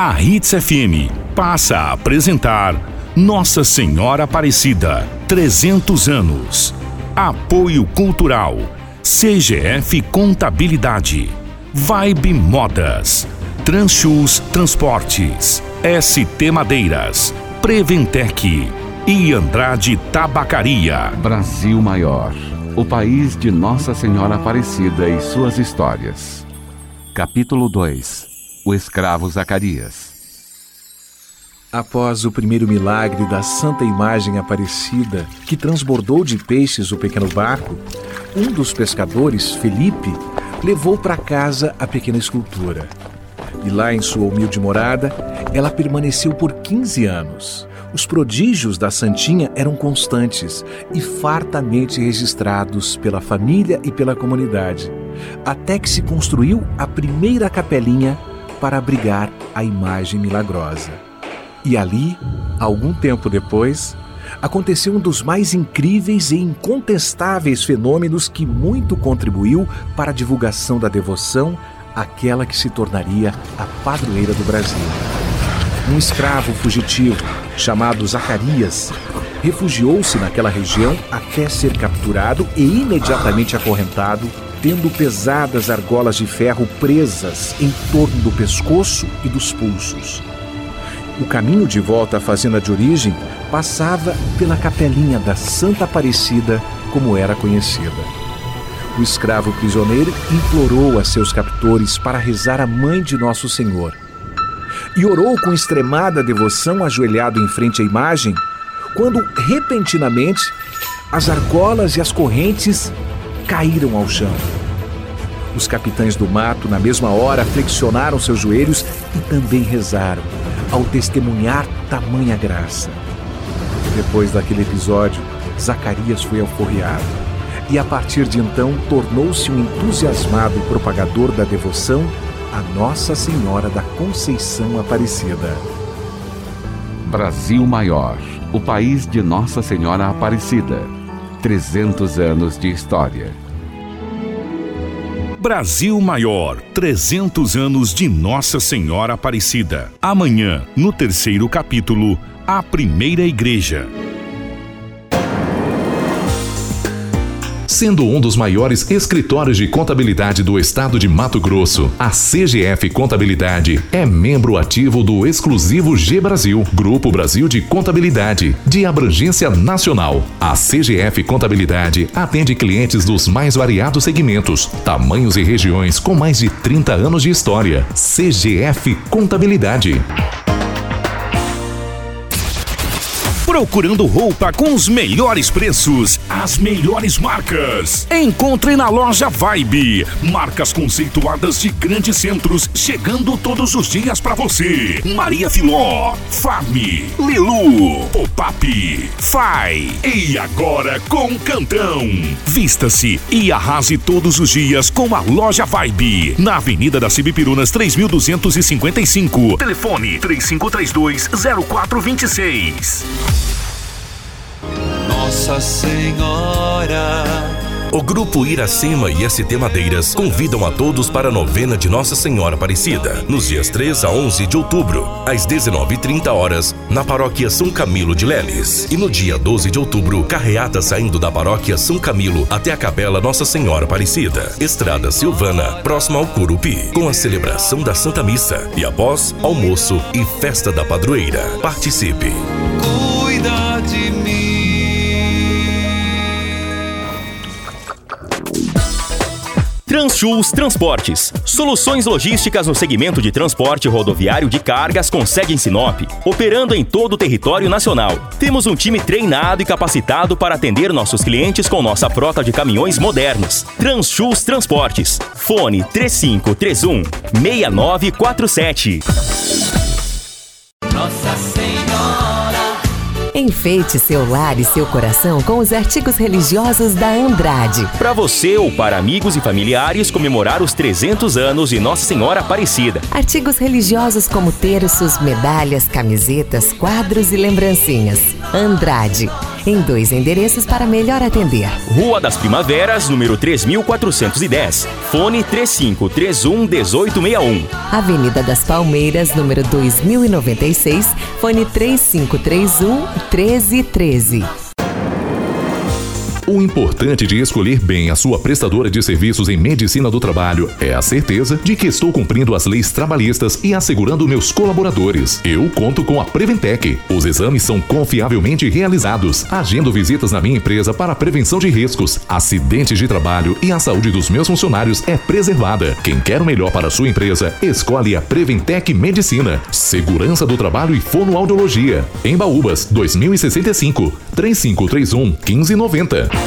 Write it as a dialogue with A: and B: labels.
A: A Hits FM passa a apresentar Nossa Senhora Aparecida, 300 anos. Apoio Cultural, CGF Contabilidade, Vibe Modas, Transchus Transportes, ST Madeiras, Preventec e Andrade Tabacaria.
B: Brasil Maior, o país de Nossa Senhora Aparecida e suas histórias. Capítulo 2 O escravo Zacarias
C: Após o primeiro milagre da Santa Imagem Aparecida, que transbordou de peixes o pequeno barco, um dos pescadores, Felipe, levou para casa a pequena escultura. E lá em sua humilde morada, ela permaneceu por 15 anos. Os prodígios da Santinha eram constantes e fartamente registrados pela família e pela comunidade, até que se construiu a primeira capelinha para abrigar a imagem milagrosa. E ali, algum tempo depois, aconteceu um dos mais incríveis e incontestáveis fenômenos que muito contribuiu para a divulgação da devoção àquela que se tornaria a padroeira do Brasil. Um escravo fugitivo, chamado Zacarias, refugiou-se naquela região até ser capturado e imediatamente acorrentado, tendo pesadas argolas de ferro presas em torno do pescoço e dos pulsos. O caminho de volta à fazenda de origem passava pela capelinha da Santa Aparecida, como era conhecida. O escravo prisioneiro implorou a seus captores para rezar a mãe de Nosso Senhor. E orou com extremada devoção, ajoelhado em frente à imagem, quando repentinamente as argolas e as correntes caíram ao chão. Os capitães do mato, na mesma hora, flexionaram seus joelhos e também rezaram ao testemunhar tamanha graça. Depois daquele episódio, Zacarias foi alforriado e a partir de então tornou-se um entusiasmado propagador da devoção a Nossa Senhora da Conceição Aparecida.
B: Brasil Maior, o país de Nossa Senhora Aparecida. 300 anos de história.
A: Brasil Maior, 300 anos de Nossa Senhora Aparecida. Amanhã, no terceiro capítulo, a primeira igreja.
D: Sendo um dos maiores escritórios de contabilidade do estado de Mato Grosso, a CGF Contabilidade é membro ativo do exclusivo G Brasil, Grupo Brasil de Contabilidade, de abrangência nacional. A CGF Contabilidade atende clientes dos mais variados segmentos, tamanhos e regiões com mais de 30 anos de história. CGF Contabilidade.
A: Procurando roupa com os melhores preços, as melhores marcas. Encontre na loja Vibe. Marcas conceituadas de grandes centros, chegando todos os dias para você. Maria Filó, Farm, Lilu, Pop-Up, Fai. E agora com Cantão. Vista-se e arrase todos os dias com a loja Vibe. Na Avenida das Cibipirunas 3255. Telefone 3532 0426.
E: Nossa Senhora.
F: O Grupo Iracema e ST Madeiras convidam a todos para a novena de Nossa Senhora Aparecida, nos dias 3 a 11 de outubro, às 19h30 horas, na Paróquia São Camilo de Leles. E no dia 12 de outubro, carreata saindo da Paróquia São Camilo até a Capela Nossa Senhora Aparecida, Estrada Silvana, próxima ao Curupi, com a celebração da Santa Missa e após almoço e festa da padroeira. Participe!
E: Cuida de mim.
G: Transchus Transportes. Soluções logísticas no segmento de transporte rodoviário de cargas com sede em Sinop, operando em todo o território nacional. Temos um time treinado e capacitado para atender nossos clientes com nossa frota de caminhões modernos. Transchus Transportes. Fone 3531 6947.
E: Nossa Senhora.
H: Enfeite seu lar e seu coração com os artigos religiosos da Andrade.
G: Para você ou para amigos e familiares comemorar os 300 anos de Nossa Senhora Aparecida.
H: Artigos religiosos como terços, medalhas, camisetas, quadros e lembrancinhas. Andrade em dois endereços para melhor atender.
G: Rua das Primaveras, número 3410. Fone 3531 1861.
H: Avenida das Palmeiras, número 2096, fone 3531 1313.
D: O importante de escolher bem a sua prestadora de serviços em medicina do trabalho é a certeza de que estou cumprindo as leis trabalhistas e assegurando meus colaboradores. Eu conto com a Preventec. Os exames são confiavelmente realizados. Agendo visitas na minha empresa para prevenção de riscos, acidentes de trabalho e a saúde dos meus funcionários é preservada. Quem quer o melhor para a sua empresa, escolhe a Preventec Medicina. Segurança do trabalho e fonoaudiologia. Em Baúbas, 2065, 3531 1590.